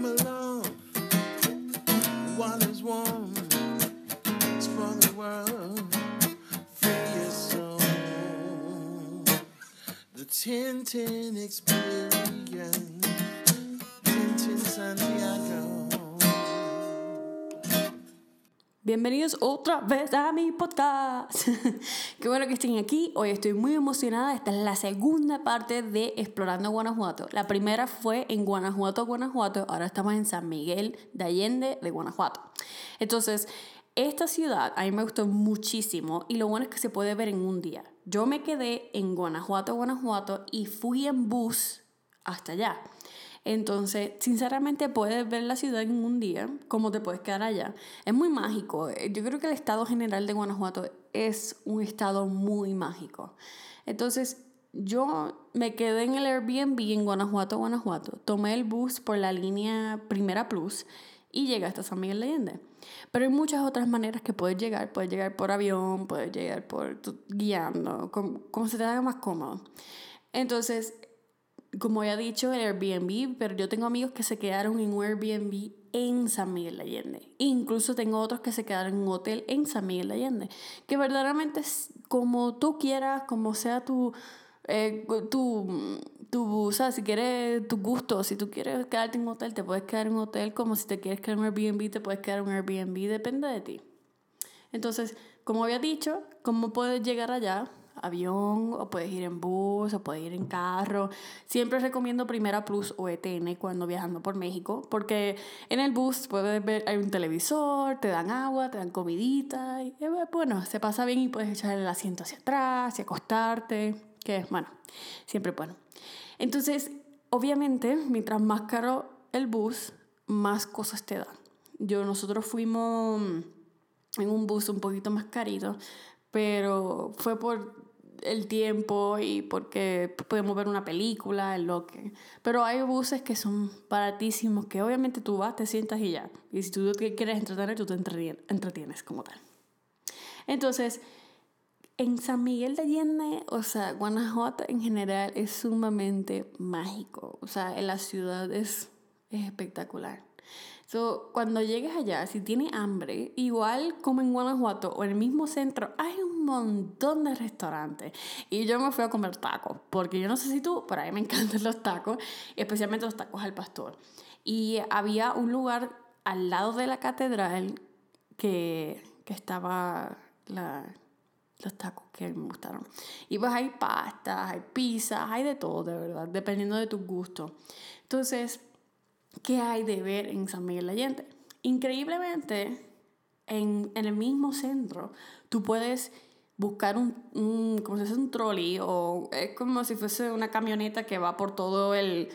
come along. Water's warm. It's for the world. Free your soul. The Tintin experience. Bienvenidos otra vez a mi podcast. Qué bueno que estén aquí. Hoy estoy muy emocionada. Esta es la segunda parte de Explorando Guanajuato. La primera fue en Guanajuato, Guanajuato. Ahora estamos en San Miguel de Allende, de Guanajuato. Entonces, esta ciudad a mí me gustó muchísimo y lo bueno es que se puede ver en un día. Yo me quedé en Guanajuato, Guanajuato y fui en bus hasta allá. Entonces, sinceramente puedes ver la ciudad en un día, como te puedes quedar allá. Es muy mágico. Yo creo que el estado general de Guanajuato es un estado muy mágico. Entonces, yo me quedé en el Airbnb en Guanajuato, Guanajuato. Tomé el bus por la línea Primera Plus y llegué hasta San Miguel de Allende. Pero hay muchas otras maneras que puedes llegar. Puedes llegar por avión, puedes llegar por guiando, como, como se te haga más cómodo. Entonces, como ya he dicho, el Airbnb, pero yo tengo amigos que se quedaron en un Airbnb en San Miguel de Allende. Incluso tengo otros que se quedaron en un hotel en San Miguel de Allende. Que verdaderamente como tú quieras, como sea tu, eh, tu, tu, o sea, si quieres tu gusto, si tú quieres quedarte en un hotel, te puedes quedar en un hotel, como si te quieres quedar en un Airbnb, te puedes quedar en un Airbnb, depende de ti. Entonces, como había dicho, ¿cómo puedes llegar allá? Avión, o puedes ir en bus, o puedes ir en carro. Siempre recomiendo Primera Plus o ETN cuando viajando por México, porque en el bus puedes ver, hay un televisor, te dan agua, te dan comidita, y eh, bueno, se pasa bien y puedes echar el asiento hacia atrás y acostarte, que bueno, siempre bueno. Entonces, obviamente, mientras más caro el bus, más cosas te dan. Yo, nosotros fuimos en un bus un poquito más carito, pero fue por el tiempo y porque podemos ver una película, en lo que... Pero hay buses que son baratísimos, que obviamente tú vas, te sientas y ya. Y si tú quieres entretener, tú te entretien- entretienes como tal. Entonces, en San Miguel de Allende, o sea, Guanajuato en general es sumamente mágico. O sea, en la ciudad es, es espectacular. So, cuando llegues allá, si tienes hambre, igual como en Guanajuato o en el mismo centro, hay un montón de restaurantes. Y yo me fui a comer tacos, porque yo no sé si tú, pero a mí me encantan los tacos, especialmente los tacos al pastor. Y había un lugar al lado de la catedral que, que estaba la, los tacos que me gustaron. Y pues hay pastas, hay pizzas, hay de todo, de verdad, dependiendo de tu gusto. Entonces, ¿qué hay de ver en San Miguel de Allende? Increíblemente, en, en el mismo centro, tú puedes buscar un, como si fuese un trolley o es como si fuese una camioneta que va por todo el,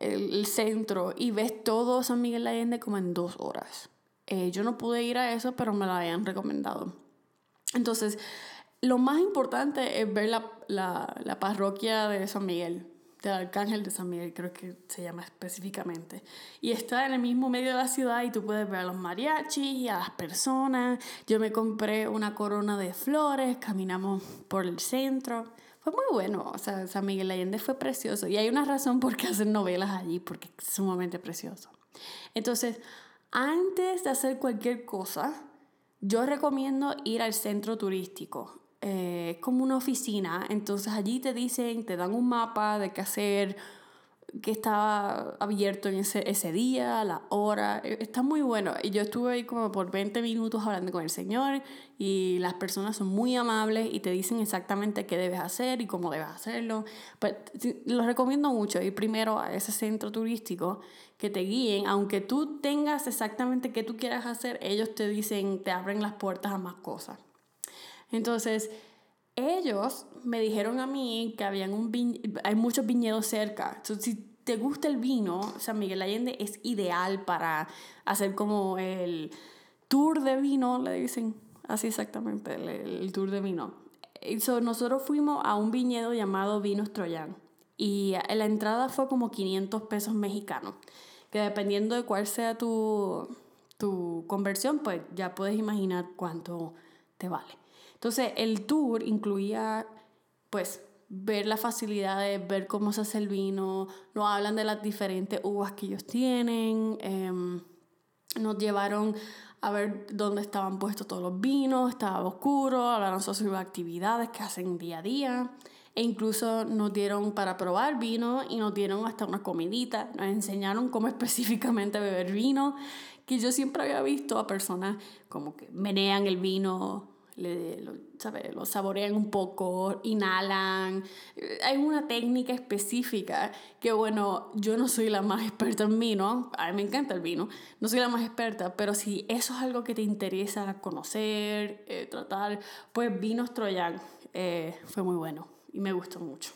el, centro y ves todo San Miguel de Allende como en dos horas. Eh, yo no pude ir a eso, pero me lo habían recomendado. Entonces, lo más importante es ver la, la, la parroquia de San Miguel, del Arcángel de San Miguel, creo que se llama específicamente. Y está en el mismo medio de la ciudad y tú puedes ver a los mariachis y a las personas. Yo me compré una corona de flores, caminamos por el centro. Fue muy bueno, o sea, San Miguel de Allende fue precioso. Y hay una razón por qué hacen novelas allí, porque es sumamente precioso. Entonces, antes de hacer cualquier cosa, yo recomiendo ir al centro turístico. Eh, es como una oficina, entonces allí te dicen, te dan un mapa de qué hacer, que estaba abierto en ese, ese día, la hora. Eh, Está muy bueno. Y yo estuve ahí como por 20 minutos hablando con el señor y las personas son muy amables y te dicen exactamente qué debes hacer y cómo debes hacerlo. Pues, sí, los recomiendo mucho ir primero a ese centro turístico que te guíen, aunque tú tengas exactamente qué tú quieras hacer, ellos te dicen, te abren las puertas a más cosas. Entonces, ellos me dijeron a mí que habían un viñ- hay muchos viñedos cerca. Entonces, si te gusta el vino, San Miguel Allende es ideal para hacer como el tour de vino, le dicen así exactamente, el, tour de vino. So, nosotros fuimos a un viñedo llamado Vinos Troyan y la entrada fue como 500 pesos mexicanos, que dependiendo de cuál sea tu, tu conversión, pues ya puedes imaginar cuánto te vale. Entonces, el tour incluía, pues, ver la facilidad de ver cómo se hace el vino, nos hablan de las diferentes uvas que ellos tienen, em, nos llevaron a ver dónde estaban puestos todos los vinos, estaba oscuro, hablaron sobre sus actividades que hacen día a día. E incluso nos dieron para probar vino y nos dieron hasta una comidita. Nos enseñaron cómo específicamente beber vino, que yo siempre había visto a personas como que menean el vino, le, lo, lo saborean un poco, inhalan. Hay una técnica específica que, bueno, yo no soy la más experta en vino, a mí me encanta el vino, no soy la más experta, pero si eso es algo que te interesa conocer, eh, tratar, pues Vinos Troyan eh, fue muy bueno y me gustó mucho.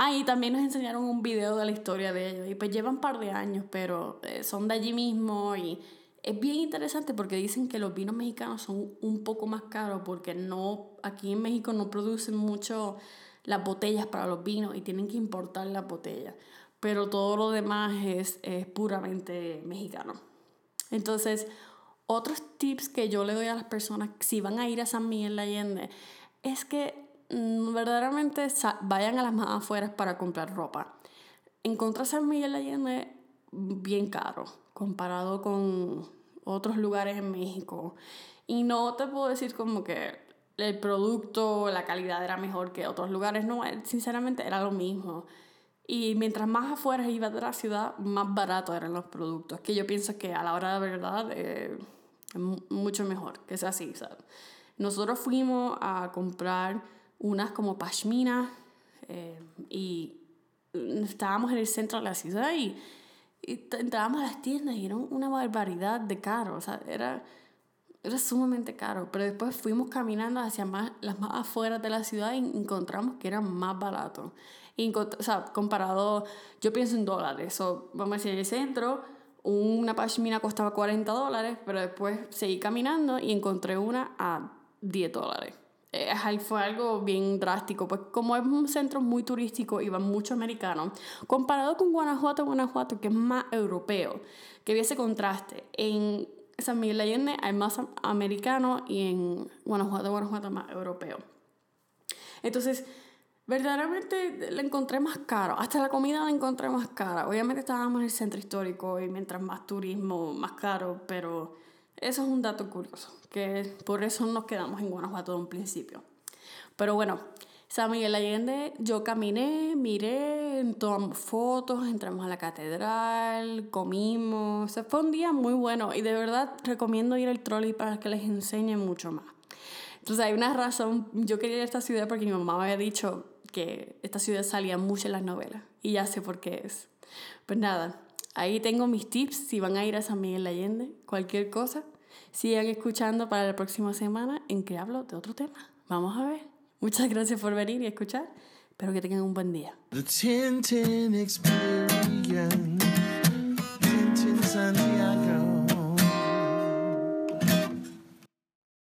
Ah, y también nos enseñaron un video de la historia de ellos. Y pues llevan un par de años, pero eh, son de allí mismo. Y es bien interesante porque dicen que los vinos mexicanos son un poco más caros porque no, aquí en México no producen mucho las botellas para los vinos y tienen que importar las botellas. Pero todo lo demás es, es puramente mexicano. Entonces, otros tips que yo le doy a las personas si van a ir a San Miguel de Allende es que Mm, verdaderamente vayan a las más afueras para comprar ropa. Encontrar San Miguel Allende bien caro comparado con otros lugares en México. Y no te puedo decir como que el producto, la calidad era mejor que otros lugares. No, eh, sinceramente era lo mismo. Y mientras más afuera iba de la ciudad, más barato eran los productos. Que yo pienso que a la hora de verdad eh, mucho mejor que sea así. Nosotros fuimos a comprar unas como pashmina eh, y estábamos en el centro de la ciudad y, entrábamos a las tiendas y era una barbaridad de caro, o sea, era, era sumamente caro, pero después fuimos caminando hacia más, las más afuera de la ciudad y encontramos que era más barato. o sea, comparado, yo pienso en dólares, o vamos a decir, en el centro una pashmina costaba 40 dólares, pero después seguí caminando y encontré una a 10 dólares. Eh, fue algo bien drástico, pues como es un centro muy turístico y van muchos americanos, comparado con Guanajuato, Guanajuato, que es más europeo, que había ese contraste. En San Miguel de Allende hay más americano y en Guanajuato, Guanajuato más europeo. Entonces, verdaderamente la encontré más caro. Hasta la comida la encontré más cara. Obviamente estábamos en el centro histórico y mientras más turismo, más caro, pero eso es un dato curioso, que por eso nos quedamos en Guanajuato de un principio. Pero bueno, San Miguel Allende, yo caminé, miré, tomamos fotos, entramos a la catedral, comimos. O fue un día muy bueno y de verdad recomiendo ir al trolley para que les enseñe mucho más. Entonces hay una razón, yo quería ir a esta ciudad porque mi mamá me había dicho que esta ciudad salía mucho en las novelas y ya sé por qué es. Pues nada, Ahí tengo mis tips si van a ir a San Miguel de Allende. Cualquier cosa, sigan escuchando para la próxima semana en que hablo de otro tema. Vamos a ver. Muchas gracias por venir y escuchar. Espero que tengan un buen día.